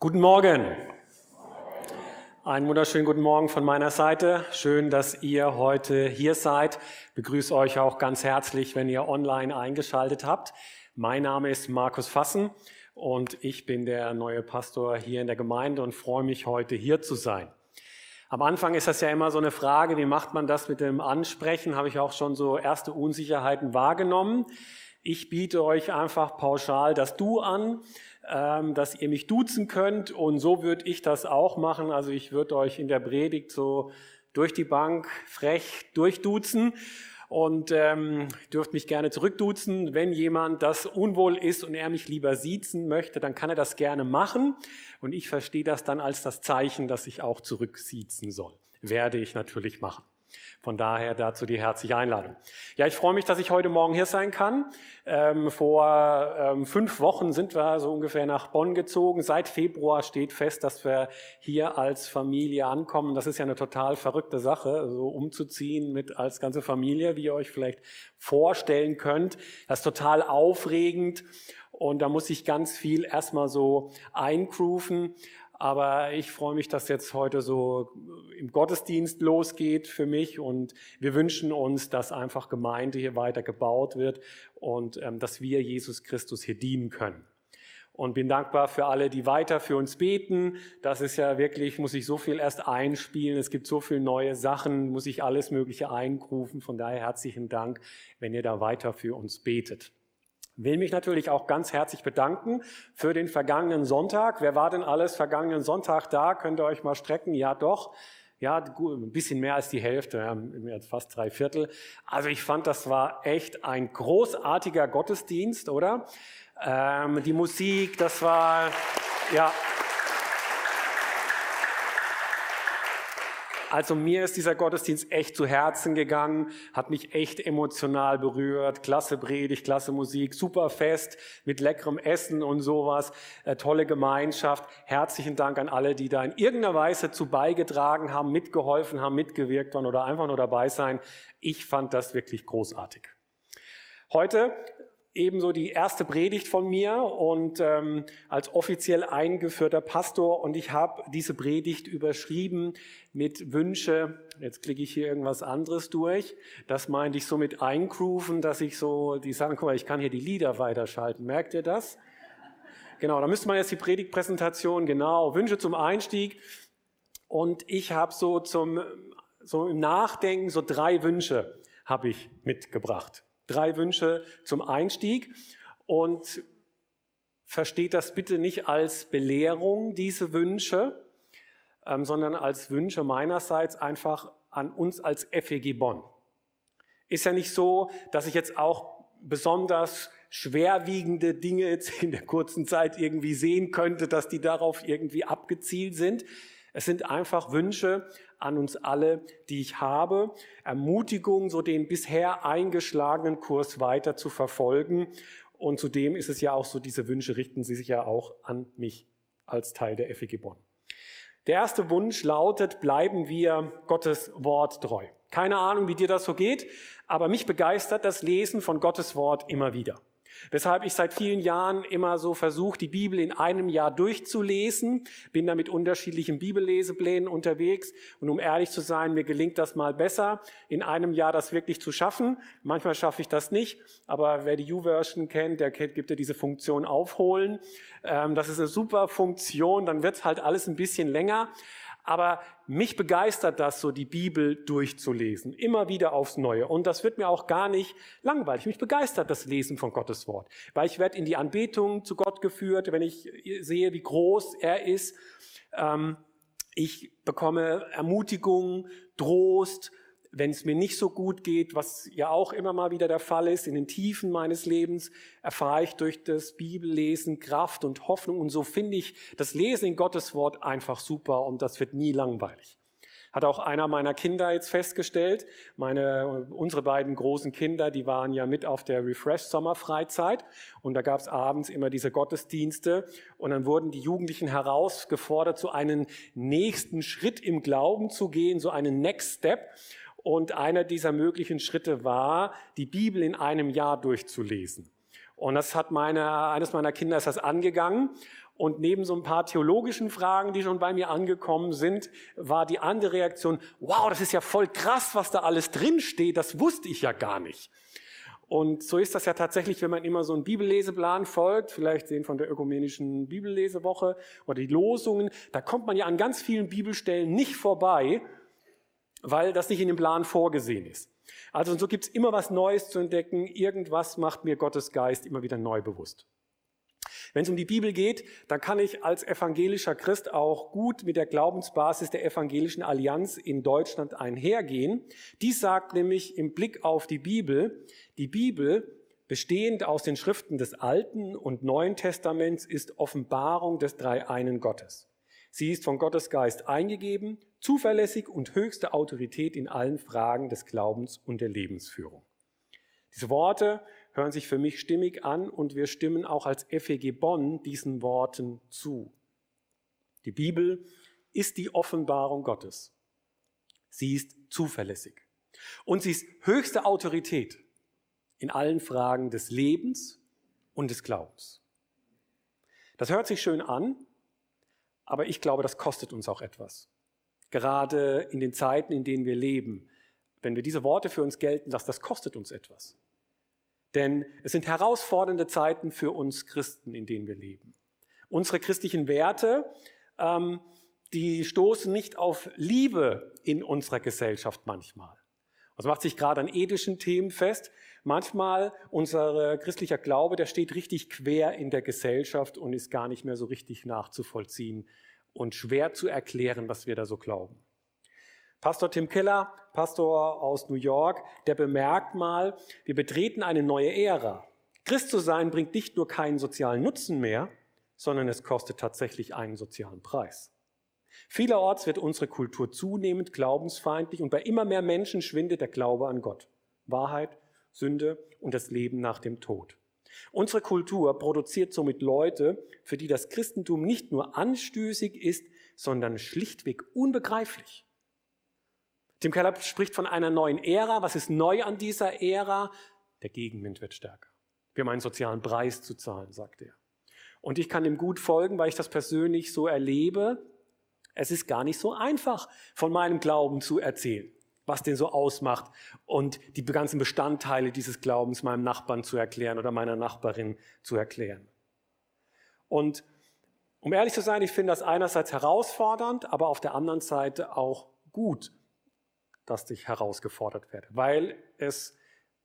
Guten Morgen. Einen wunderschönen guten Morgen von meiner Seite. Schön, dass ihr heute hier seid. Ich begrüße euch auch ganz herzlich, wenn ihr online eingeschaltet habt. Mein Name ist Markus Fassen und ich bin der neue Pastor hier in der Gemeinde und freue mich heute hier zu sein. Am Anfang ist das ja immer so eine Frage, wie macht man das mit dem Ansprechen? Habe ich auch schon so erste Unsicherheiten wahrgenommen. Ich biete euch einfach pauschal das Du an dass ihr mich duzen könnt. Und so würde ich das auch machen. Also ich würde euch in der Predigt so durch die Bank frech durchduzen und ähm, dürft mich gerne zurückduzen. Wenn jemand das unwohl ist und er mich lieber siezen möchte, dann kann er das gerne machen. Und ich verstehe das dann als das Zeichen, dass ich auch zurücksiezen soll. Werde ich natürlich machen. Von daher dazu die herzliche Einladung. Ja, ich freue mich, dass ich heute Morgen hier sein kann. Ähm, vor ähm, fünf Wochen sind wir so ungefähr nach Bonn gezogen. Seit Februar steht fest, dass wir hier als Familie ankommen. Das ist ja eine total verrückte Sache, so umzuziehen mit als ganze Familie, wie ihr euch vielleicht vorstellen könnt. Das ist total aufregend. Und da muss ich ganz viel erstmal so eingrooven. Aber ich freue mich, dass jetzt heute so im Gottesdienst losgeht für mich und wir wünschen uns, dass einfach Gemeinde hier weiter gebaut wird und ähm, dass wir Jesus Christus hier dienen können. Und bin dankbar für alle, die weiter für uns beten. Das ist ja wirklich, muss ich so viel erst einspielen. Es gibt so viele neue Sachen, muss ich alles Mögliche eingrufen. Von daher herzlichen Dank, wenn ihr da weiter für uns betet. Will mich natürlich auch ganz herzlich bedanken für den vergangenen Sonntag. Wer war denn alles vergangenen Sonntag da? Könnt ihr euch mal strecken? Ja, doch. Ja, ein bisschen mehr als die Hälfte, ja, fast drei Viertel. Also ich fand, das war echt ein großartiger Gottesdienst, oder? Ähm, die Musik, das war, ja, Also mir ist dieser Gottesdienst echt zu Herzen gegangen, hat mich echt emotional berührt. Klasse Predigt, klasse Musik, super Fest mit leckerem Essen und sowas, äh, tolle Gemeinschaft. Herzlichen Dank an alle, die da in irgendeiner Weise zu beigetragen haben, mitgeholfen haben, mitgewirkt haben oder einfach nur dabei sein. Ich fand das wirklich großartig. Heute ebenso die erste Predigt von mir und ähm, als offiziell eingeführter Pastor und ich habe diese Predigt überschrieben mit Wünsche. Jetzt klicke ich hier irgendwas anderes durch. Das meinte ich so mit eingrooven, dass ich so die sagen, guck mal, ich kann hier die Lieder weiterschalten. Merkt ihr das? Genau, da müsste man jetzt die Predigtpräsentation genau Wünsche zum Einstieg und ich habe so zum so im Nachdenken so drei Wünsche habe ich mitgebracht. Drei Wünsche zum Einstieg und versteht das bitte nicht als Belehrung, diese Wünsche, ähm, sondern als Wünsche meinerseits einfach an uns als FEG Bonn. Ist ja nicht so, dass ich jetzt auch besonders schwerwiegende Dinge jetzt in der kurzen Zeit irgendwie sehen könnte, dass die darauf irgendwie abgezielt sind. Es sind einfach Wünsche an uns alle, die ich habe. Ermutigung, so den bisher eingeschlagenen Kurs weiter zu verfolgen. Und zudem ist es ja auch so, diese Wünsche richten sie sich ja auch an mich als Teil der FEG Bonn. Der erste Wunsch lautet, bleiben wir Gottes Wort treu. Keine Ahnung, wie dir das so geht, aber mich begeistert das Lesen von Gottes Wort immer wieder. Weshalb ich seit vielen Jahren immer so versuche, die Bibel in einem Jahr durchzulesen, bin da mit unterschiedlichen Bibelleseplänen unterwegs und um ehrlich zu sein, mir gelingt das mal besser, in einem Jahr das wirklich zu schaffen. Manchmal schaffe ich das nicht, aber wer die U-Version kennt, der gibt ja diese Funktion aufholen. Ähm, das ist eine super Funktion, dann wird halt alles ein bisschen länger. Aber mich begeistert das so, die Bibel durchzulesen, immer wieder aufs Neue. Und das wird mir auch gar nicht langweilig. Mich begeistert das Lesen von Gottes Wort, weil ich werde in die Anbetung zu Gott geführt, wenn ich sehe, wie groß er ist. Ähm, ich bekomme Ermutigung, Trost, wenn es mir nicht so gut geht, was ja auch immer mal wieder der Fall ist, in den Tiefen meines Lebens erfahre ich durch das Bibellesen Kraft und Hoffnung. Und so finde ich das Lesen in Gottes Wort einfach super und das wird nie langweilig. Hat auch einer meiner Kinder jetzt festgestellt. Meine, unsere beiden großen Kinder, die waren ja mit auf der Refresh Sommerfreizeit und da gab es abends immer diese Gottesdienste und dann wurden die Jugendlichen herausgefordert, so einen nächsten Schritt im Glauben zu gehen, so einen Next Step. Und einer dieser möglichen Schritte war, die Bibel in einem Jahr durchzulesen. Und das hat meine, eines meiner Kinder ist das angegangen. Und neben so ein paar theologischen Fragen, die schon bei mir angekommen sind, war die andere Reaktion, wow, das ist ja voll krass, was da alles drin steht, das wusste ich ja gar nicht. Und so ist das ja tatsächlich, wenn man immer so einen Bibelleseplan folgt, vielleicht den von der ökumenischen Bibellesewoche oder die Losungen, da kommt man ja an ganz vielen Bibelstellen nicht vorbei, weil das nicht in dem Plan vorgesehen ist. Also so gibt's immer was Neues zu entdecken, irgendwas macht mir Gottes Geist immer wieder neu bewusst. Wenn es um die Bibel geht, dann kann ich als evangelischer Christ auch gut mit der Glaubensbasis der evangelischen Allianz in Deutschland einhergehen. Dies sagt nämlich im Blick auf die Bibel, die Bibel, bestehend aus den Schriften des Alten und Neuen Testaments, ist Offenbarung des Dreieinen Gottes. Sie ist von Gottes Geist eingegeben, zuverlässig und höchste Autorität in allen Fragen des Glaubens und der Lebensführung. Diese Worte hören sich für mich stimmig an und wir stimmen auch als FEG Bonn diesen Worten zu. Die Bibel ist die Offenbarung Gottes. Sie ist zuverlässig. Und sie ist höchste Autorität in allen Fragen des Lebens und des Glaubens. Das hört sich schön an, aber ich glaube, das kostet uns auch etwas. Gerade in den Zeiten, in denen wir leben. Wenn wir diese Worte für uns gelten lassen, das kostet uns etwas. Denn es sind herausfordernde Zeiten für uns Christen, in denen wir leben. Unsere christlichen Werte, ähm, die stoßen nicht auf Liebe in unserer Gesellschaft manchmal. Das macht sich gerade an ethischen Themen fest. Manchmal unser christlicher Glaube, der steht richtig quer in der Gesellschaft und ist gar nicht mehr so richtig nachzuvollziehen und schwer zu erklären, was wir da so glauben. Pastor Tim Keller, Pastor aus New York, der bemerkt mal, wir betreten eine neue Ära. Christ zu sein bringt nicht nur keinen sozialen Nutzen mehr, sondern es kostet tatsächlich einen sozialen Preis. Vielerorts wird unsere Kultur zunehmend glaubensfeindlich und bei immer mehr Menschen schwindet der Glaube an Gott, Wahrheit, Sünde und das Leben nach dem Tod. Unsere Kultur produziert somit Leute, für die das Christentum nicht nur anstößig ist, sondern schlichtweg unbegreiflich. Tim Keller spricht von einer neuen Ära. Was ist neu an dieser Ära? Der Gegenwind wird stärker. Wir haben einen sozialen Preis zu zahlen, sagt er. Und ich kann ihm gut folgen, weil ich das persönlich so erlebe. Es ist gar nicht so einfach, von meinem Glauben zu erzählen, was den so ausmacht und die ganzen Bestandteile dieses Glaubens meinem Nachbarn zu erklären oder meiner Nachbarin zu erklären. Und um ehrlich zu sein, ich finde das einerseits herausfordernd, aber auf der anderen Seite auch gut, dass ich herausgefordert werde, weil es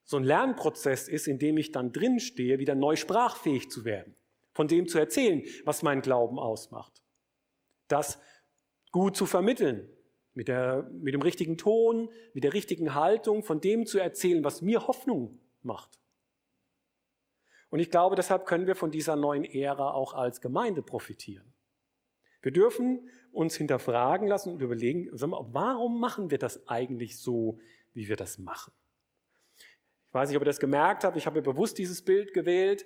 so ein Lernprozess ist, in dem ich dann drin stehe, wieder neu sprachfähig zu werden, von dem zu erzählen, was mein Glauben ausmacht. Das gut zu vermitteln, mit, der, mit dem richtigen Ton, mit der richtigen Haltung, von dem zu erzählen, was mir Hoffnung macht. Und ich glaube, deshalb können wir von dieser neuen Ära auch als Gemeinde profitieren. Wir dürfen uns hinterfragen lassen und überlegen, warum machen wir das eigentlich so, wie wir das machen? Ich weiß nicht, ob ihr das gemerkt habt, ich habe bewusst dieses Bild gewählt.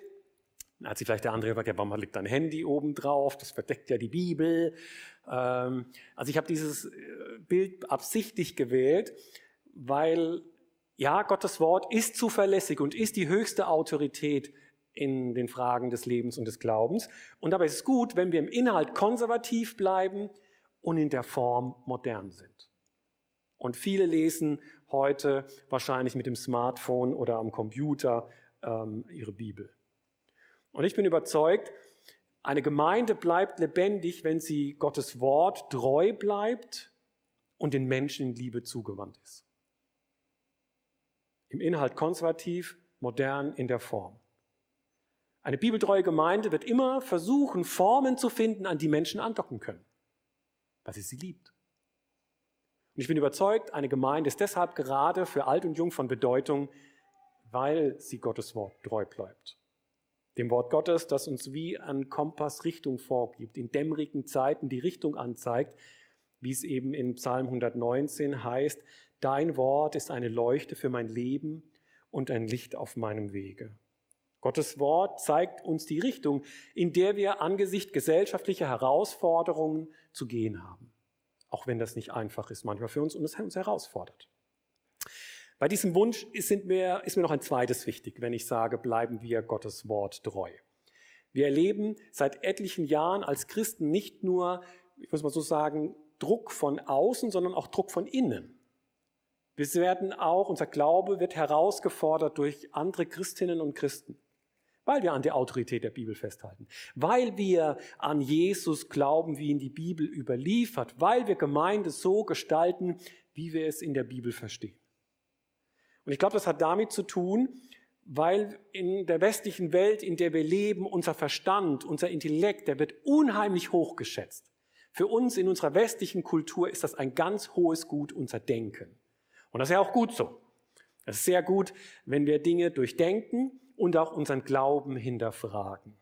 Dann hat sich vielleicht der andere gefragt, ja, warum liegt dein Handy oben drauf? Das verdeckt ja die Bibel. Ähm, also ich habe dieses äh, Bild absichtlich gewählt, weil ja, Gottes Wort ist zuverlässig und ist die höchste Autorität in den Fragen des Lebens und des Glaubens. Und dabei ist es gut, wenn wir im Inhalt konservativ bleiben und in der Form modern sind. Und viele lesen heute wahrscheinlich mit dem Smartphone oder am Computer ähm, ihre Bibel. Und ich bin überzeugt, eine Gemeinde bleibt lebendig, wenn sie Gottes Wort treu bleibt und den Menschen in Liebe zugewandt ist. Im Inhalt konservativ, modern in der Form. Eine bibeltreue Gemeinde wird immer versuchen, Formen zu finden, an die Menschen andocken können, weil sie sie liebt. Und ich bin überzeugt, eine Gemeinde ist deshalb gerade für alt und jung von Bedeutung, weil sie Gottes Wort treu bleibt. Dem Wort Gottes, das uns wie ein Kompass Richtung vorgibt, in dämmerigen Zeiten die Richtung anzeigt, wie es eben in Psalm 119 heißt, Dein Wort ist eine Leuchte für mein Leben und ein Licht auf meinem Wege. Gottes Wort zeigt uns die Richtung, in der wir angesichts gesellschaftlicher Herausforderungen zu gehen haben. Auch wenn das nicht einfach ist manchmal für uns und es uns herausfordert. Bei diesem Wunsch ist mir, ist mir noch ein zweites wichtig, wenn ich sage, bleiben wir Gottes Wort treu. Wir erleben seit etlichen Jahren als Christen nicht nur, ich muss mal so sagen, Druck von außen, sondern auch Druck von innen. Wir werden auch, unser Glaube wird herausgefordert durch andere Christinnen und Christen, weil wir an der Autorität der Bibel festhalten, weil wir an Jesus glauben, wie ihn die Bibel überliefert, weil wir Gemeinde so gestalten, wie wir es in der Bibel verstehen. Und ich glaube, das hat damit zu tun, weil in der westlichen Welt, in der wir leben, unser Verstand, unser Intellekt, der wird unheimlich hochgeschätzt. Für uns in unserer westlichen Kultur ist das ein ganz hohes Gut, unser Denken. Und das ist ja auch gut so. Es ist sehr gut, wenn wir Dinge durchdenken und auch unseren Glauben hinterfragen.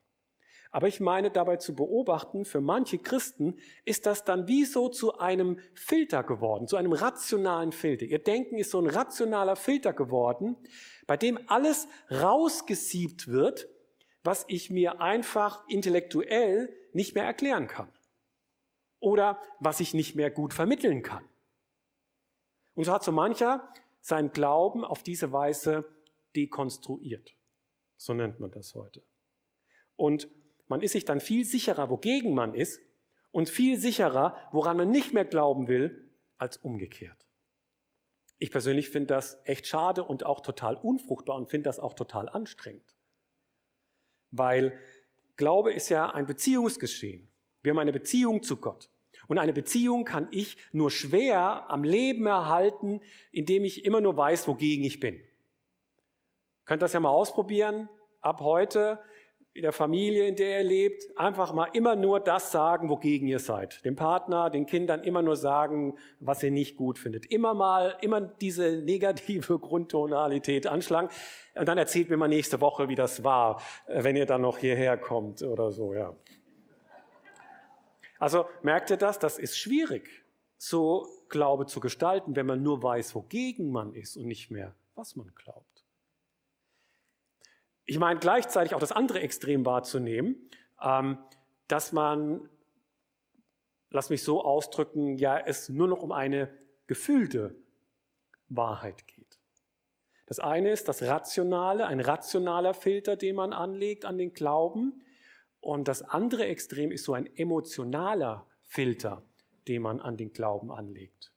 Aber ich meine dabei zu beobachten, für manche Christen ist das dann wie so zu einem Filter geworden, zu einem rationalen Filter. Ihr Denken ist so ein rationaler Filter geworden, bei dem alles rausgesiebt wird, was ich mir einfach intellektuell nicht mehr erklären kann oder was ich nicht mehr gut vermitteln kann. Und so hat so mancher seinen Glauben auf diese Weise dekonstruiert. So nennt man das heute. Und man ist sich dann viel sicherer, wogegen man ist und viel sicherer, woran man nicht mehr glauben will, als umgekehrt. Ich persönlich finde das echt schade und auch total unfruchtbar und finde das auch total anstrengend. Weil Glaube ist ja ein Beziehungsgeschehen. Wir haben eine Beziehung zu Gott. Und eine Beziehung kann ich nur schwer am Leben erhalten, indem ich immer nur weiß, wogegen ich bin. Könnt das ja mal ausprobieren. Ab heute in der Familie, in der ihr lebt, einfach mal immer nur das sagen, wogegen ihr seid. Dem Partner, den Kindern immer nur sagen, was ihr nicht gut findet. Immer mal, immer diese negative Grundtonalität anschlagen. Und dann erzählt mir mal nächste Woche, wie das war, äh, wenn ihr dann noch hierher kommt oder so, ja. Also merkt ihr das? Das ist schwierig, so Glaube zu gestalten, wenn man nur weiß, wogegen man ist und nicht mehr, was man glaubt. Ich meine gleichzeitig auch das andere Extrem wahrzunehmen, ähm, dass man, lass mich so ausdrücken, ja, es nur noch um eine gefühlte Wahrheit geht. Das eine ist das Rationale, ein rationaler Filter, den man anlegt an den Glauben. Und das andere Extrem ist so ein emotionaler Filter, den man an den Glauben anlegt.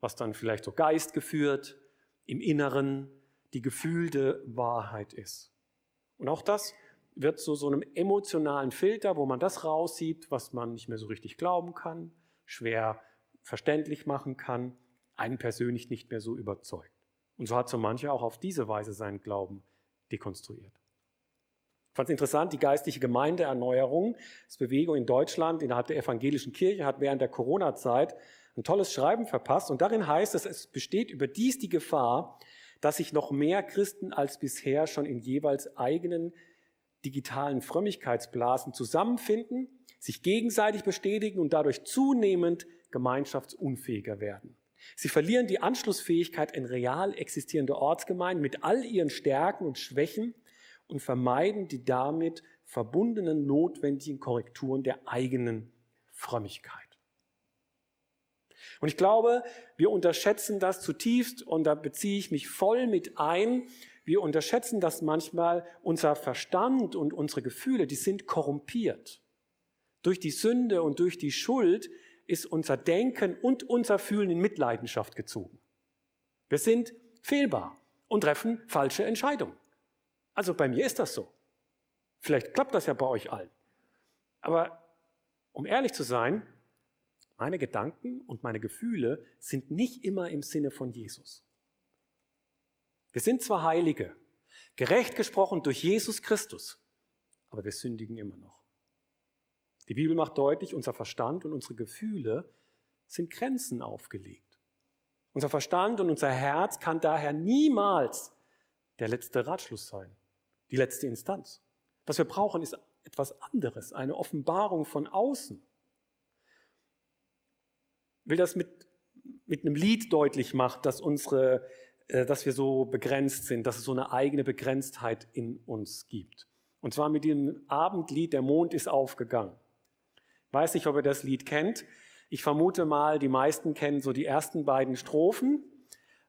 Was dann vielleicht so geistgeführt, im Inneren, die gefühlte Wahrheit ist. Und auch das wird zu so einem emotionalen Filter, wo man das raussieht, was man nicht mehr so richtig glauben kann, schwer verständlich machen kann, einen persönlich nicht mehr so überzeugt. Und so hat so mancher auch auf diese Weise seinen Glauben dekonstruiert. Ich fand es interessant, die geistliche Gemeindeerneuerung, das Bewegung in Deutschland innerhalb der evangelischen Kirche hat während der Corona-Zeit ein tolles Schreiben verpasst und darin heißt es, es besteht überdies die Gefahr, dass sich noch mehr Christen als bisher schon in jeweils eigenen digitalen Frömmigkeitsblasen zusammenfinden, sich gegenseitig bestätigen und dadurch zunehmend gemeinschaftsunfähiger werden. Sie verlieren die Anschlussfähigkeit in real existierende Ortsgemeinden mit all ihren Stärken und Schwächen und vermeiden die damit verbundenen notwendigen Korrekturen der eigenen Frömmigkeit. Und ich glaube, wir unterschätzen das zutiefst und da beziehe ich mich voll mit ein. Wir unterschätzen das manchmal. Unser Verstand und unsere Gefühle, die sind korrumpiert. Durch die Sünde und durch die Schuld ist unser Denken und unser Fühlen in Mitleidenschaft gezogen. Wir sind fehlbar und treffen falsche Entscheidungen. Also bei mir ist das so. Vielleicht klappt das ja bei euch allen. Aber um ehrlich zu sein, meine Gedanken und meine Gefühle sind nicht immer im Sinne von Jesus. Wir sind zwar Heilige, gerecht gesprochen durch Jesus Christus, aber wir sündigen immer noch. Die Bibel macht deutlich, unser Verstand und unsere Gefühle sind Grenzen aufgelegt. Unser Verstand und unser Herz kann daher niemals der letzte Ratschluss sein, die letzte Instanz. Was wir brauchen, ist etwas anderes, eine Offenbarung von außen will das mit, mit einem Lied deutlich machen, dass, unsere, äh, dass wir so begrenzt sind, dass es so eine eigene Begrenztheit in uns gibt. Und zwar mit dem Abendlied Der Mond ist aufgegangen. Weiß nicht, ob ihr das Lied kennt. Ich vermute mal, die meisten kennen so die ersten beiden Strophen.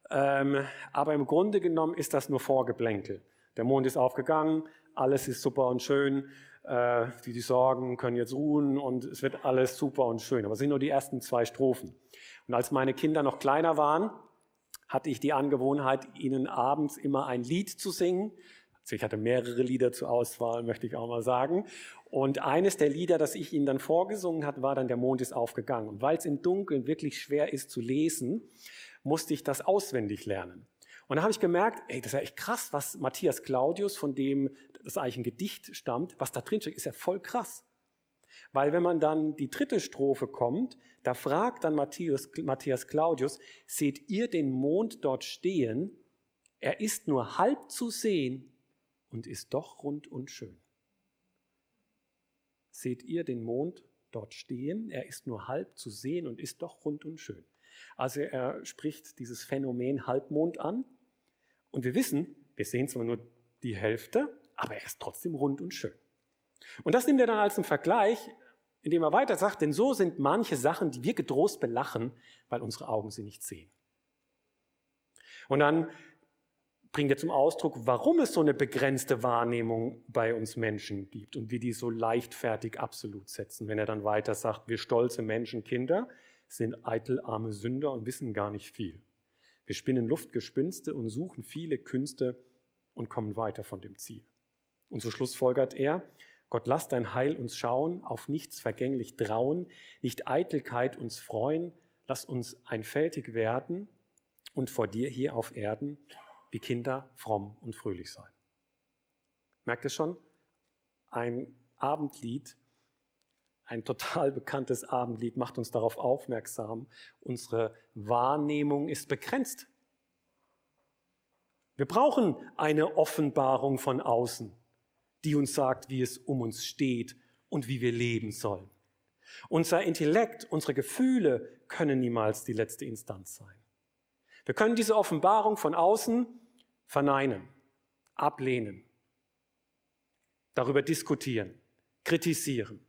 Ähm, aber im Grunde genommen ist das nur Vorgeplänkel. Der Mond ist aufgegangen, alles ist super und schön, äh, die, die Sorgen können jetzt ruhen und es wird alles super und schön. Aber es sind nur die ersten zwei Strophen. Und als meine Kinder noch kleiner waren, hatte ich die Angewohnheit, ihnen abends immer ein Lied zu singen. Also ich hatte mehrere Lieder zur Auswahl, möchte ich auch mal sagen. Und eines der Lieder, das ich ihnen dann vorgesungen hat, war dann Der Mond ist aufgegangen. Und weil es im Dunkeln wirklich schwer ist zu lesen, musste ich das auswendig lernen. Und da habe ich gemerkt, ey, das ist ja echt krass, was Matthias Claudius, von dem das eigentlich ein Gedicht stammt, was da drin steht, ist ja voll krass. Weil wenn man dann die dritte Strophe kommt, da fragt dann Matthias, Matthias Claudius, seht ihr den Mond dort stehen? Er ist nur halb zu sehen und ist doch rund und schön. Seht ihr den Mond dort stehen? Er ist nur halb zu sehen und ist doch rund und schön. Also er spricht dieses Phänomen Halbmond an. Und wir wissen, wir sehen zwar nur die Hälfte, aber er ist trotzdem rund und schön. Und das nimmt er dann als einen Vergleich, indem er weiter sagt, denn so sind manche Sachen, die wir gedrost belachen, weil unsere Augen sie nicht sehen. Und dann bringt er zum Ausdruck, warum es so eine begrenzte Wahrnehmung bei uns Menschen gibt und wie die so leichtfertig absolut setzen. Wenn er dann weiter sagt, wir stolze Menschenkinder sind eitel arme Sünder und wissen gar nicht viel. Wir spinnen Luftgespinste und suchen viele Künste und kommen weiter von dem Ziel. Und so schlussfolgert er, Gott, lass dein Heil uns schauen, auf nichts vergänglich trauen, nicht Eitelkeit uns freuen, lass uns einfältig werden und vor dir hier auf Erden wie Kinder fromm und fröhlich sein. Merkt ihr schon? Ein Abendlied, ein total bekanntes Abendlied macht uns darauf aufmerksam, unsere Wahrnehmung ist begrenzt. Wir brauchen eine Offenbarung von außen die uns sagt, wie es um uns steht und wie wir leben sollen. Unser Intellekt, unsere Gefühle können niemals die letzte Instanz sein. Wir können diese Offenbarung von außen verneinen, ablehnen, darüber diskutieren, kritisieren.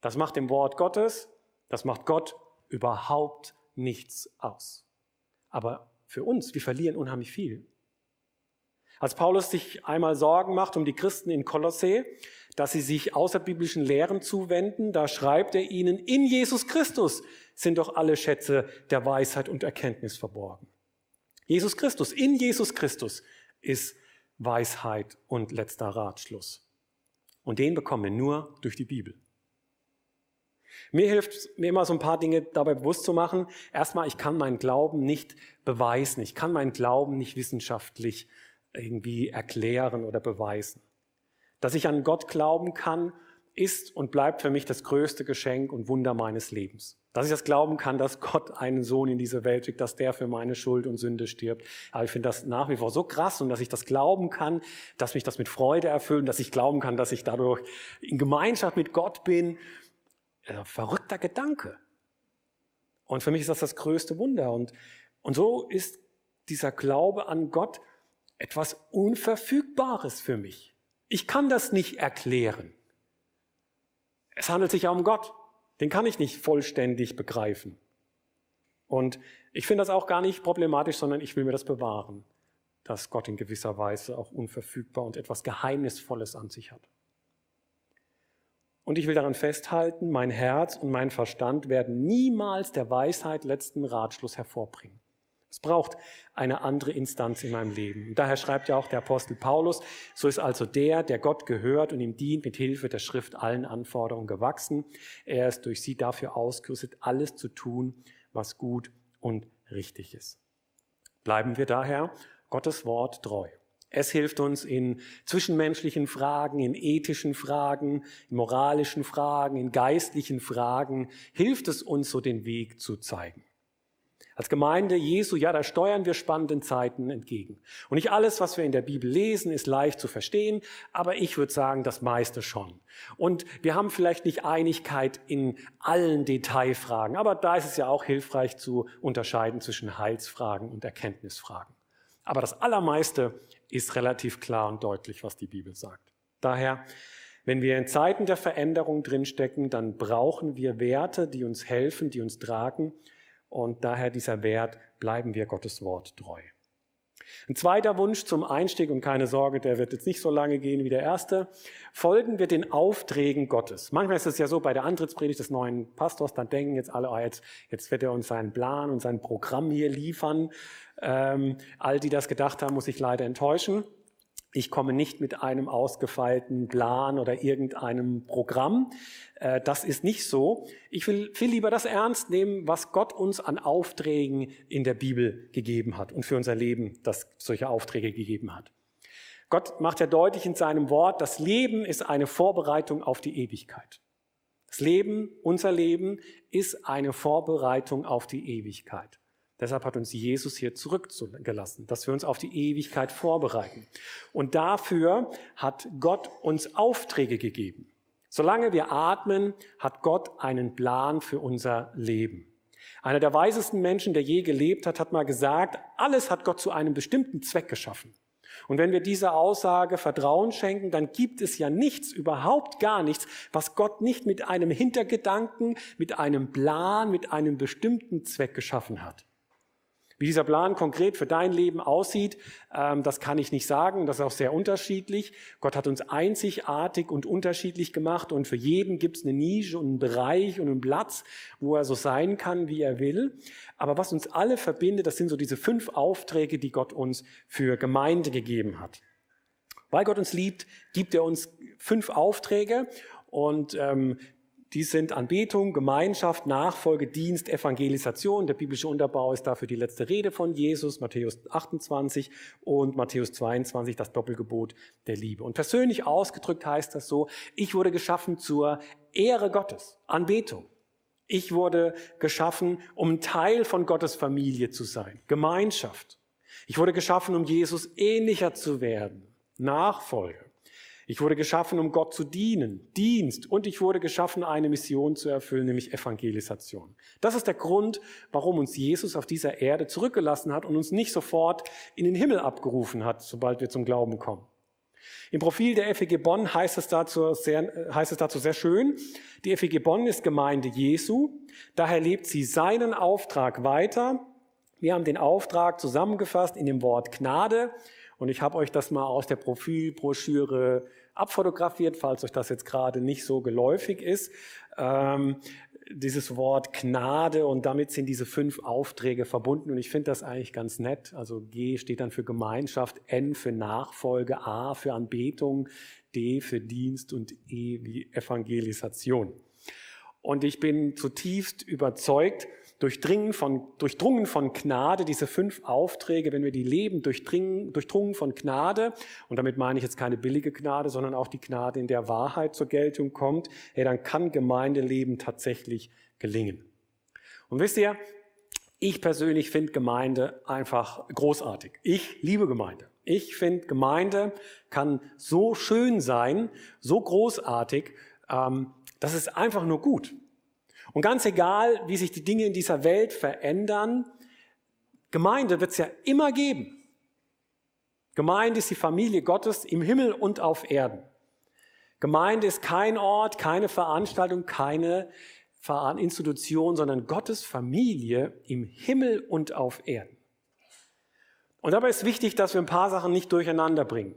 Das macht dem Wort Gottes, das macht Gott überhaupt nichts aus. Aber für uns, wir verlieren unheimlich viel. Als Paulus sich einmal Sorgen macht um die Christen in Kolossee, dass sie sich außerbiblischen Lehren zuwenden, da schreibt er ihnen, in Jesus Christus sind doch alle Schätze der Weisheit und Erkenntnis verborgen. Jesus Christus, in Jesus Christus ist Weisheit und letzter Ratschluss. Und den bekommen wir nur durch die Bibel. Mir hilft mir immer so ein paar Dinge dabei bewusst zu machen. Erstmal, ich kann meinen Glauben nicht beweisen. Ich kann meinen Glauben nicht wissenschaftlich irgendwie erklären oder beweisen. Dass ich an Gott glauben kann, ist und bleibt für mich das größte Geschenk und Wunder meines Lebens. Dass ich das glauben kann, dass Gott einen Sohn in diese Welt schickt, dass der für meine Schuld und Sünde stirbt. Aber ich finde das nach wie vor so krass und dass ich das glauben kann, dass mich das mit Freude erfüllt, dass ich glauben kann, dass ich dadurch in Gemeinschaft mit Gott bin. Verrückter Gedanke. Und für mich ist das das größte Wunder. Und, und so ist dieser Glaube an Gott etwas Unverfügbares für mich. Ich kann das nicht erklären. Es handelt sich ja um Gott. Den kann ich nicht vollständig begreifen. Und ich finde das auch gar nicht problematisch, sondern ich will mir das bewahren, dass Gott in gewisser Weise auch unverfügbar und etwas Geheimnisvolles an sich hat. Und ich will daran festhalten, mein Herz und mein Verstand werden niemals der Weisheit letzten Ratschluss hervorbringen. Es braucht eine andere Instanz in meinem Leben. Und daher schreibt ja auch der Apostel Paulus, so ist also der, der Gott gehört und ihm dient, mit Hilfe der Schrift allen Anforderungen gewachsen. Er ist durch sie dafür ausgerüstet, alles zu tun, was gut und richtig ist. Bleiben wir daher Gottes Wort treu. Es hilft uns in zwischenmenschlichen Fragen, in ethischen Fragen, in moralischen Fragen, in geistlichen Fragen, hilft es uns so den Weg zu zeigen. Als Gemeinde Jesu, ja, da steuern wir spannenden Zeiten entgegen. Und nicht alles, was wir in der Bibel lesen, ist leicht zu verstehen, aber ich würde sagen, das meiste schon. Und wir haben vielleicht nicht Einigkeit in allen Detailfragen, aber da ist es ja auch hilfreich zu unterscheiden zwischen Heilsfragen und Erkenntnisfragen. Aber das Allermeiste ist relativ klar und deutlich, was die Bibel sagt. Daher, wenn wir in Zeiten der Veränderung drinstecken, dann brauchen wir Werte, die uns helfen, die uns tragen und daher dieser Wert, bleiben wir Gottes Wort treu. Ein zweiter Wunsch zum Einstieg, und keine Sorge, der wird jetzt nicht so lange gehen wie der erste, folgen wir den Aufträgen Gottes. Manchmal ist es ja so bei der Antrittspredigt des neuen Pastors, dann denken jetzt alle, ah, jetzt, jetzt wird er uns seinen Plan und sein Programm hier liefern. Ähm, all die das gedacht haben, muss ich leider enttäuschen. Ich komme nicht mit einem ausgefeilten Plan oder irgendeinem Programm. Äh, das ist nicht so. Ich will viel lieber das ernst nehmen, was Gott uns an Aufträgen in der Bibel gegeben hat und für unser Leben, das solche Aufträge gegeben hat. Gott macht ja deutlich in seinem Wort, das Leben ist eine Vorbereitung auf die Ewigkeit. Das Leben, unser Leben, ist eine Vorbereitung auf die Ewigkeit. Deshalb hat uns Jesus hier zurückgelassen, dass wir uns auf die Ewigkeit vorbereiten. Und dafür hat Gott uns Aufträge gegeben. Solange wir atmen, hat Gott einen Plan für unser Leben. Einer der weisesten Menschen, der je gelebt hat, hat mal gesagt, alles hat Gott zu einem bestimmten Zweck geschaffen. Und wenn wir dieser Aussage Vertrauen schenken, dann gibt es ja nichts, überhaupt gar nichts, was Gott nicht mit einem Hintergedanken, mit einem Plan, mit einem bestimmten Zweck geschaffen hat. Wie dieser Plan konkret für dein Leben aussieht, ähm, das kann ich nicht sagen. Das ist auch sehr unterschiedlich. Gott hat uns einzigartig und unterschiedlich gemacht und für jeden gibt es eine Nische und einen Bereich und einen Platz, wo er so sein kann, wie er will. Aber was uns alle verbindet, das sind so diese fünf Aufträge, die Gott uns für Gemeinde gegeben hat. Weil Gott uns liebt, gibt er uns fünf Aufträge und ähm, die sind Anbetung, Gemeinschaft, Nachfolge, Dienst, Evangelisation. Der biblische Unterbau ist dafür die letzte Rede von Jesus, Matthäus 28 und Matthäus 22, das Doppelgebot der Liebe. Und persönlich ausgedrückt heißt das so, ich wurde geschaffen zur Ehre Gottes, Anbetung. Ich wurde geschaffen, um Teil von Gottes Familie zu sein, Gemeinschaft. Ich wurde geschaffen, um Jesus ähnlicher zu werden, Nachfolge. Ich wurde geschaffen, um Gott zu dienen, Dienst. Und ich wurde geschaffen, eine Mission zu erfüllen, nämlich Evangelisation. Das ist der Grund, warum uns Jesus auf dieser Erde zurückgelassen hat und uns nicht sofort in den Himmel abgerufen hat, sobald wir zum Glauben kommen. Im Profil der FEG Bonn heißt es, dazu sehr, heißt es dazu sehr schön, die FEG Bonn ist Gemeinde Jesu, daher lebt sie seinen Auftrag weiter. Wir haben den Auftrag zusammengefasst in dem Wort Gnade und ich habe euch das mal aus der Profilbroschüre abfotografiert, falls euch das jetzt gerade nicht so geläufig ist. Ähm, dieses Wort Gnade und damit sind diese fünf Aufträge verbunden und ich finde das eigentlich ganz nett. Also G steht dann für Gemeinschaft, N für Nachfolge, A für Anbetung, D für Dienst und E wie Evangelisation. Und ich bin zutiefst überzeugt, durchdringen von, durchdrungen von Gnade, diese fünf Aufträge, wenn wir die leben, durchdringen, durchdrungen von Gnade, und damit meine ich jetzt keine billige Gnade, sondern auch die Gnade, in der Wahrheit zur Geltung kommt, hey, dann kann Gemeindeleben tatsächlich gelingen. Und wisst ihr, ich persönlich finde Gemeinde einfach großartig. Ich liebe Gemeinde. Ich finde, Gemeinde kann so schön sein, so großartig, ähm, das ist einfach nur gut. Und ganz egal, wie sich die Dinge in dieser Welt verändern, Gemeinde wird es ja immer geben. Gemeinde ist die Familie Gottes im Himmel und auf Erden. Gemeinde ist kein Ort, keine Veranstaltung, keine Institution, sondern Gottes Familie im Himmel und auf Erden. Und dabei ist wichtig, dass wir ein paar Sachen nicht durcheinander bringen.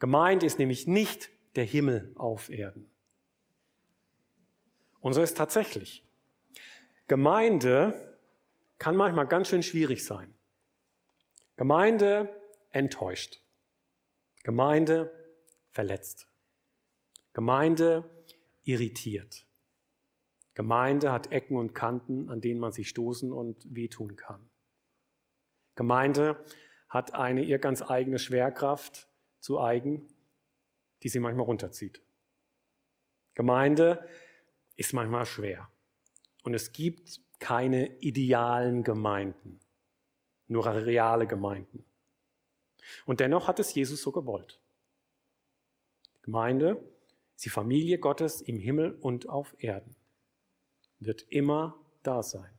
Gemeinde ist nämlich nicht der Himmel auf Erden. Und so ist tatsächlich. Gemeinde kann manchmal ganz schön schwierig sein. Gemeinde enttäuscht. Gemeinde verletzt. Gemeinde irritiert. Gemeinde hat Ecken und Kanten, an denen man sich stoßen und wehtun kann. Gemeinde hat eine ihr ganz eigene Schwerkraft zu eigen, die sie manchmal runterzieht. Gemeinde ist manchmal schwer. Und es gibt keine idealen Gemeinden, nur reale Gemeinden. Und dennoch hat es Jesus so gewollt. Die Gemeinde die Familie Gottes im Himmel und auf Erden. Wird immer da sein.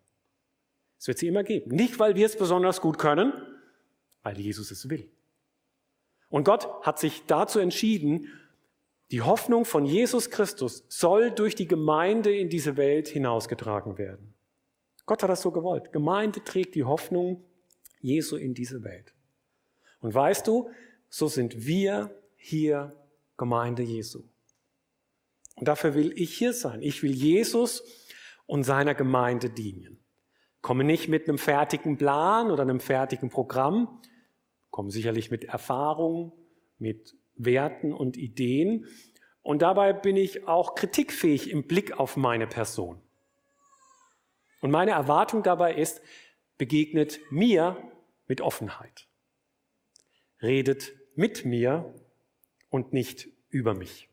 Es wird sie immer geben. Nicht, weil wir es besonders gut können, weil Jesus es will. Und Gott hat sich dazu entschieden, die Hoffnung von Jesus Christus soll durch die Gemeinde in diese Welt hinausgetragen werden. Gott hat das so gewollt. Gemeinde trägt die Hoffnung Jesu in diese Welt. Und weißt du, so sind wir hier Gemeinde Jesu. Und dafür will ich hier sein. Ich will Jesus und seiner Gemeinde dienen. Komme nicht mit einem fertigen Plan oder einem fertigen Programm, komme sicherlich mit Erfahrung, mit Werten und Ideen. Und dabei bin ich auch kritikfähig im Blick auf meine Person. Und meine Erwartung dabei ist, begegnet mir mit Offenheit. Redet mit mir und nicht über mich.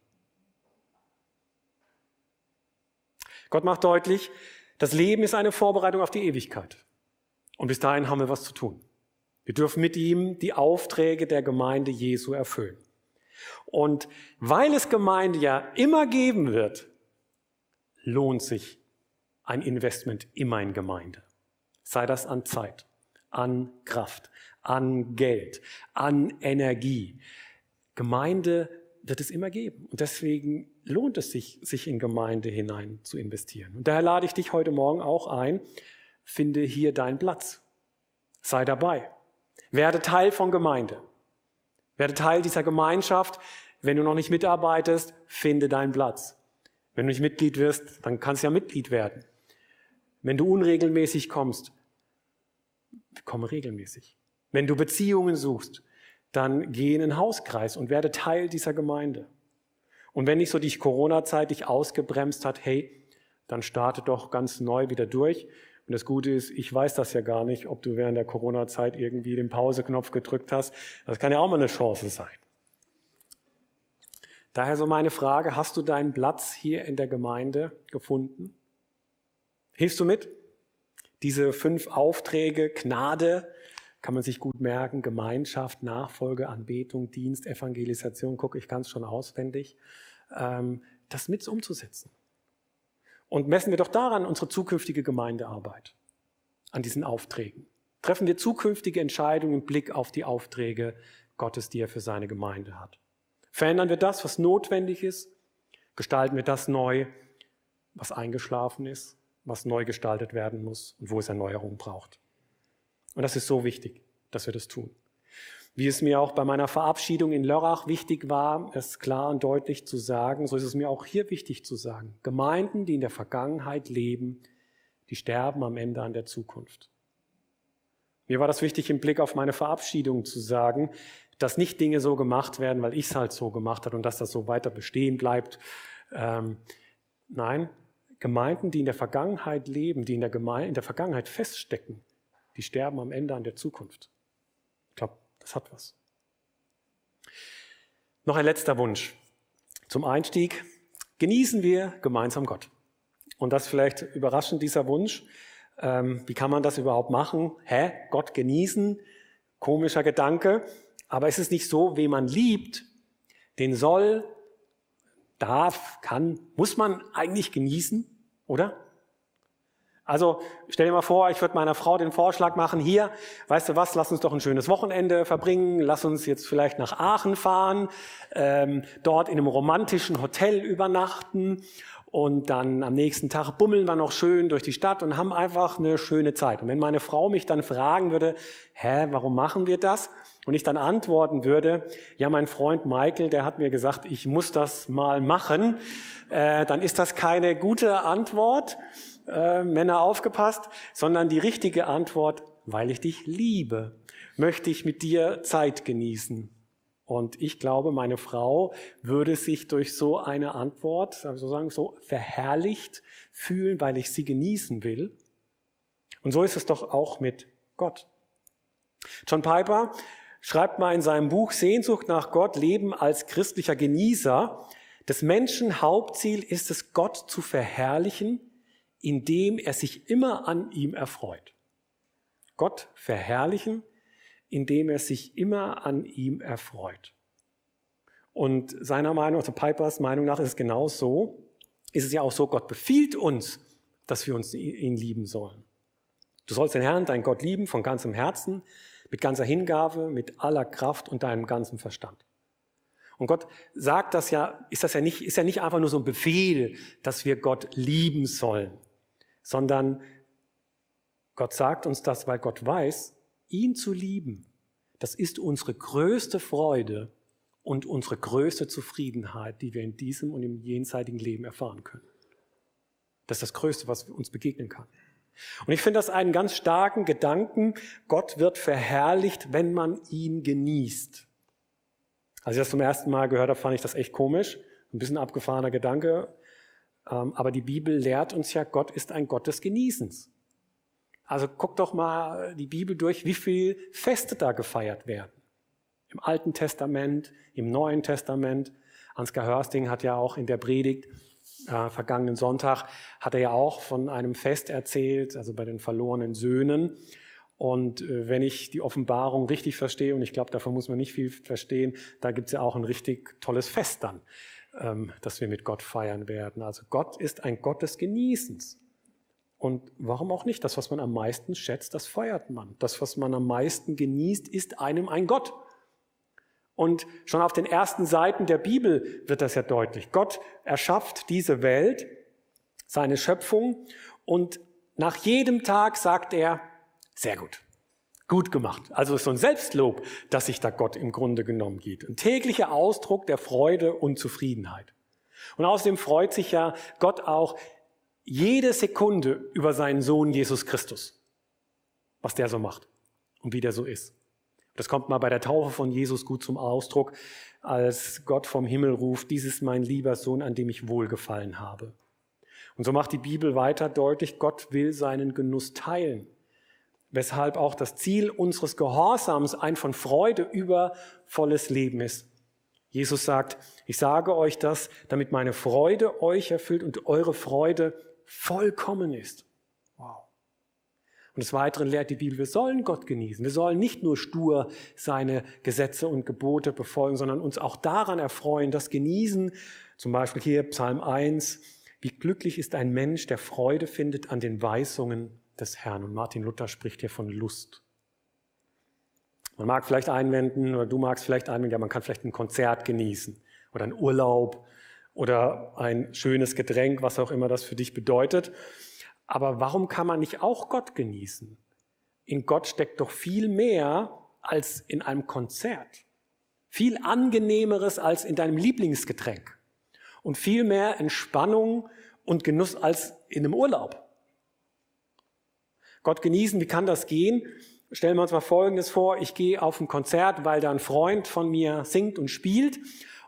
Gott macht deutlich, das Leben ist eine Vorbereitung auf die Ewigkeit. Und bis dahin haben wir was zu tun. Wir dürfen mit ihm die Aufträge der Gemeinde Jesu erfüllen. Und weil es Gemeinde ja immer geben wird, lohnt sich ein Investment immer in Gemeinde. Sei das an Zeit, an Kraft, an Geld, an Energie. Gemeinde wird es immer geben. Und deswegen lohnt es sich, sich in Gemeinde hinein zu investieren. Und daher lade ich dich heute Morgen auch ein, finde hier deinen Platz. Sei dabei. Werde Teil von Gemeinde. Werde Teil dieser Gemeinschaft. Wenn du noch nicht mitarbeitest, finde deinen Platz. Wenn du nicht Mitglied wirst, dann kannst du ja Mitglied werden. Wenn du unregelmäßig kommst, komme regelmäßig. Wenn du Beziehungen suchst, dann geh in den Hauskreis und werde Teil dieser Gemeinde. Und wenn nicht so dich Corona-Zeit dich ausgebremst hat, hey, dann starte doch ganz neu wieder durch. Und das Gute ist, ich weiß das ja gar nicht, ob du während der Corona-Zeit irgendwie den Pause-Knopf gedrückt hast. Das kann ja auch mal eine Chance sein. Daher so meine Frage, hast du deinen Platz hier in der Gemeinde gefunden? Hilfst du mit? Diese fünf Aufträge, Gnade, kann man sich gut merken, Gemeinschaft, Nachfolge, Anbetung, Dienst, Evangelisation, guck, ich kann es schon auswendig, ähm, das mit umzusetzen. Und messen wir doch daran unsere zukünftige Gemeindearbeit, an diesen Aufträgen. Treffen wir zukünftige Entscheidungen im Blick auf die Aufträge Gottes, die er für seine Gemeinde hat. Verändern wir das, was notwendig ist? Gestalten wir das neu, was eingeschlafen ist, was neu gestaltet werden muss und wo es Erneuerung braucht? Und das ist so wichtig, dass wir das tun. Wie es mir auch bei meiner Verabschiedung in Lörrach wichtig war, es klar und deutlich zu sagen, so ist es mir auch hier wichtig zu sagen. Gemeinden, die in der Vergangenheit leben, die sterben am Ende an der Zukunft. Mir war das wichtig, im Blick auf meine Verabschiedung zu sagen, dass nicht Dinge so gemacht werden, weil ich es halt so gemacht habe und dass das so weiter bestehen bleibt. Ähm, nein, Gemeinden, die in der Vergangenheit leben, die in der, Geme in der Vergangenheit feststecken, die sterben am Ende an der Zukunft. Ich glaube, das hat was. Noch ein letzter Wunsch. Zum Einstieg genießen wir gemeinsam Gott. Und das ist vielleicht überraschend, dieser Wunsch. Ähm, wie kann man das überhaupt machen? Hä? Gott genießen? Komischer Gedanke. Aber ist es nicht so, wen man liebt, den soll, darf, kann, muss man eigentlich genießen, oder? Also stell dir mal vor, ich würde meiner Frau den Vorschlag machen, hier, weißt du was, lass uns doch ein schönes Wochenende verbringen, lass uns jetzt vielleicht nach Aachen fahren, ähm, dort in einem romantischen Hotel übernachten und dann am nächsten Tag bummeln wir noch schön durch die Stadt und haben einfach eine schöne Zeit. Und wenn meine Frau mich dann fragen würde, hä, warum machen wir das? Und ich dann antworten würde, ja, mein Freund Michael, der hat mir gesagt, ich muss das mal machen, äh, dann ist das keine gute Antwort, äh, Männer aufgepasst, sondern die richtige Antwort, weil ich dich liebe, möchte ich mit dir Zeit genießen. Und ich glaube, meine Frau würde sich durch so eine Antwort, sozusagen so verherrlicht fühlen, weil ich sie genießen will. Und so ist es doch auch mit Gott. John Piper schreibt mal in seinem Buch Sehnsucht nach Gott, Leben als christlicher Genießer, des Menschen Hauptziel ist es, Gott zu verherrlichen indem er sich immer an ihm erfreut. Gott verherrlichen, indem er sich immer an ihm erfreut. Und seiner Meinung, also Pipers Meinung nach ist es genau so, ist es ja auch so, Gott befiehlt uns, dass wir uns ihn lieben sollen. Du sollst den Herrn, deinen Gott lieben, von ganzem Herzen, mit ganzer Hingabe, mit aller Kraft und deinem ganzen Verstand. Und Gott sagt das ja, ist das ja nicht, ist ja nicht einfach nur so ein Befehl, dass wir Gott lieben sollen sondern Gott sagt uns das, weil Gott weiß, ihn zu lieben, das ist unsere größte Freude und unsere größte Zufriedenheit, die wir in diesem und im jenseitigen Leben erfahren können. Das ist das Größte, was uns begegnen kann. Und ich finde das einen ganz starken Gedanken. Gott wird verherrlicht, wenn man ihn genießt. Als ich das zum ersten Mal gehört habe, fand ich das echt komisch. Ein bisschen abgefahrener Gedanke. Ähm, aber die Bibel lehrt uns ja, Gott ist ein Gott des Genießens. Also guck doch mal die Bibel durch, wie viel Feste da gefeiert werden. Im Alten Testament, im Neuen Testament. Ansgar Hörsting hat ja auch in der Predigt äh, vergangenen Sonntag, hat er ja auch von einem Fest erzählt, also bei den verlorenen Söhnen. Und äh, wenn ich die Offenbarung richtig verstehe, und ich glaube, davon muss man nicht viel verstehen, da gibt es ja auch ein richtig tolles Fest dann, ähm, das wir mit Gott feiern werden. Also Gott ist ein Gott des Genießens. Und warum auch nicht? Das, was man am meisten schätzt, das feiert man. Das, was man am meisten genießt, ist einem ein Gott. Und schon auf den ersten Seiten der Bibel wird das ja deutlich. Gott erschafft diese Welt, seine Schöpfung, und nach jedem Tag sagt er, sehr gut, gut gemacht. Also so ein Selbstlob, das sich da Gott im Grunde genommen geht. Ein täglicher Ausdruck der Freude und Zufriedenheit. Und außerdem freut sich ja Gott auch jede Sekunde über seinen Sohn Jesus Christus, was der so macht und wie der so ist. Das kommt mal bei der Taufe von Jesus gut zum Ausdruck, als Gott vom Himmel ruft, dies ist mein lieber Sohn, an dem ich wohlgefallen habe. Und so macht die Bibel weiter deutlich, Gott will seinen Genuss teilen, weshalb auch das Ziel unseres Gehorsams ein von Freude übervolles Leben ist. Jesus sagt, ich sage euch das, damit meine Freude euch erfüllt und eure Freude vollkommen ist. Wow. Und des Weiteren lehrt die Bibel, wir sollen Gott genießen. Wir sollen nicht nur stur seine Gesetze und Gebote befolgen, sondern uns auch daran erfreuen, das Genießen, zum Beispiel hier Psalm 1, wie glücklich ist ein Mensch, der Freude findet an den Weisungen des Herrn. Und Martin Luther spricht hier von Lust. Man mag vielleicht einwenden, oder du magst vielleicht einwenden, ja, man kann vielleicht ein Konzert genießen oder einen Urlaub oder ein schönes Getränk, was auch immer das für dich bedeutet. Aber warum kann man nicht auch Gott genießen? In Gott steckt doch viel mehr als in einem Konzert. Viel angenehmeres als in deinem Lieblingsgetränk. Und viel mehr Entspannung und Genuss als in einem Urlaub. Gott genießen, wie kann das gehen? Stellen wir uns mal Folgendes vor. Ich gehe auf ein Konzert, weil da ein Freund von mir singt und spielt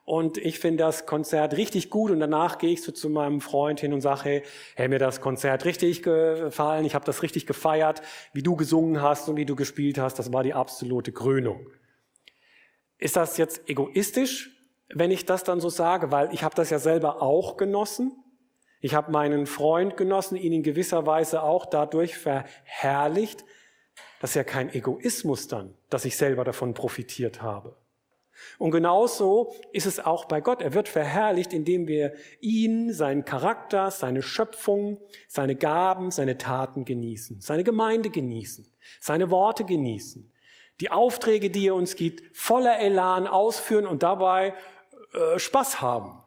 und ich finde das Konzert richtig gut und danach gehe ich so zu meinem Freund hin und sage, hey, hey mir das Konzert richtig gefallen, ich habe das richtig gefeiert, wie du gesungen hast und wie du gespielt hast, das war die absolute Krönung. Ist das jetzt egoistisch, wenn ich das dann so sage, weil ich habe das ja selber auch genossen? Ich habe meinen Freund genossen, ihn in gewisser Weise auch dadurch verherrlicht. Das ist ja kein Egoismus dann, dass ich selber davon profitiert habe. Und genauso ist es auch bei Gott. Er wird verherrlicht, indem wir ihn, seinen Charakter, seine Schöpfung, seine Gaben, seine Taten genießen, seine Gemeinde genießen, seine Worte genießen, die Aufträge, die er uns gibt, voller Elan ausführen und dabei äh, Spaß haben.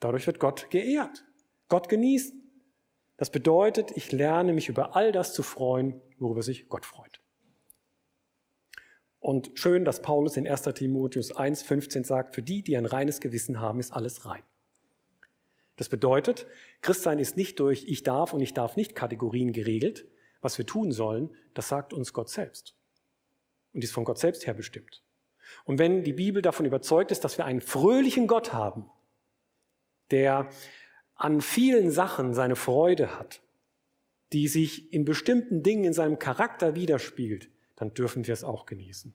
Dadurch wird Gott geehrt, Gott genießen. Das bedeutet, ich lerne mich über all das zu freuen, worüber sich Gott freut. Und schön, dass Paulus in 1 Timotheus 1,15 sagt, für die, die ein reines Gewissen haben, ist alles rein. Das bedeutet, Christsein ist nicht durch ich darf und ich darf nicht Kategorien geregelt. Was wir tun sollen, das sagt uns Gott selbst. Und ist von Gott selbst her bestimmt. Und wenn die Bibel davon überzeugt ist, dass wir einen fröhlichen Gott haben, der an vielen Sachen seine Freude hat, die sich in bestimmten Dingen in seinem Charakter widerspiegelt, dann dürfen wir es auch genießen.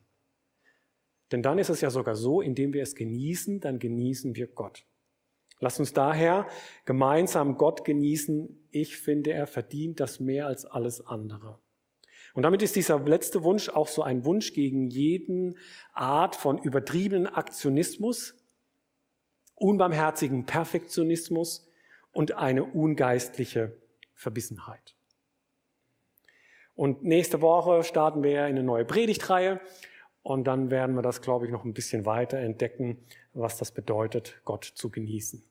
Denn dann ist es ja sogar so, indem wir es genießen, dann genießen wir Gott. Lass uns daher gemeinsam Gott genießen. Ich finde, er verdient das mehr als alles andere. Und damit ist dieser letzte Wunsch auch so ein Wunsch gegen jeden Art von übertriebenen Aktionismus, unbarmherzigen Perfektionismus und eine ungeistliche Verbissenheit. Und nächste Woche starten wir in eine neue Predigtreihe und dann werden wir das, glaube ich, noch ein bisschen weiter entdecken, was das bedeutet, Gott zu genießen.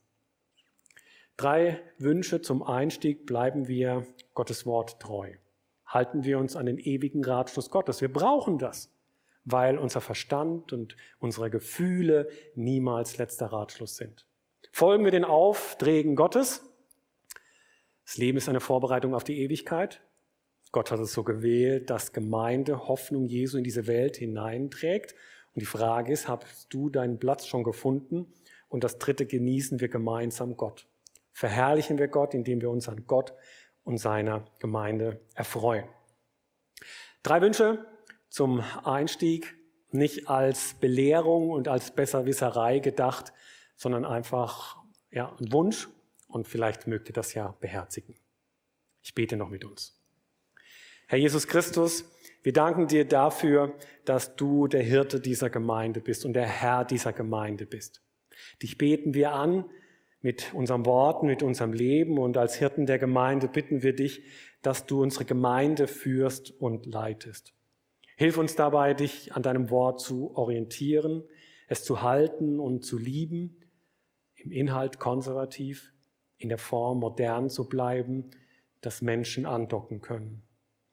Drei Wünsche zum Einstieg. Bleiben wir Gottes Wort treu. Halten wir uns an den ewigen Ratschluss Gottes. Wir brauchen das. weil unser Verstand und unsere Gefühle niemals letzter Ratschluss sind. Folgen wir den Aufträgen Gottes. Das Leben ist eine Vorbereitung auf die Ewigkeit. Gott hat es so gewählt, dass Gemeinde Hoffnung Jesu in diese Welt hineinträgt. Und die Frage ist, hast du deinen Platz schon gefunden? Und das dritte, genießen wir gemeinsam Gott. Verherrlichen wir Gott, indem wir uns an Gott und seiner Gemeinde erfreuen. Drei Wünsche zum Einstieg, nicht als Belehrung und als Besserwisserei gedacht, sondern einfach ja, ein Wunsch und vielleicht mögt ihr das ja beherzigen. Ich bete noch mit uns. Herr Jesus Christus, wir danken dir dafür, dass du der Hirte dieser Gemeinde bist und der Herr dieser Gemeinde bist. Dich beten wir an mit unseren Worten, mit unserem Leben und als Hirten der Gemeinde bitten wir dich, dass du unsere Gemeinde führst und leitest. Hilf uns dabei, dich an deinem Wort zu orientieren, es zu halten und zu lieben, im Inhalt konservativ, in der Form modern zu bleiben, dass Menschen andocken können.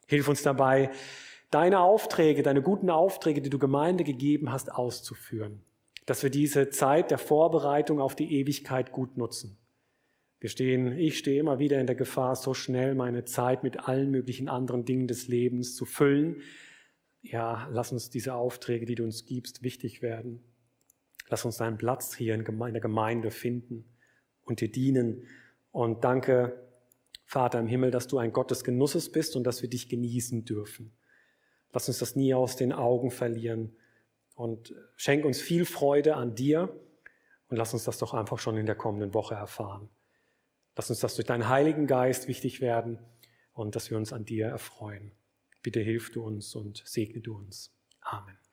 Hilf uns dabei, deine Aufträge, deine guten Aufträge, die du Gemeinde gegeben hast, auszuführen. Dass wir diese Zeit der Vorbereitung auf die Ewigkeit gut nutzen. Wir stehen, ich stehe immer wieder in der Gefahr, so schnell meine Zeit mit allen möglichen anderen Dingen des Lebens zu füllen. Ja, lass uns diese Aufträge, die du uns gibst, wichtig werden. Lass uns deinen Platz hier in der Gemeinde finden und dir dienen. Und danke, Vater im Himmel, dass du ein Gott des Genusses bist und dass wir dich genießen dürfen. Lass uns das nie aus den Augen verlieren und schenk uns viel Freude an dir und lass uns das doch einfach schon in der kommenden Woche erfahren. Lass uns das durch deinen Heiligen Geist wichtig werden und dass wir uns an dir erfreuen. Bitte hilf du uns und segne du uns. Amen.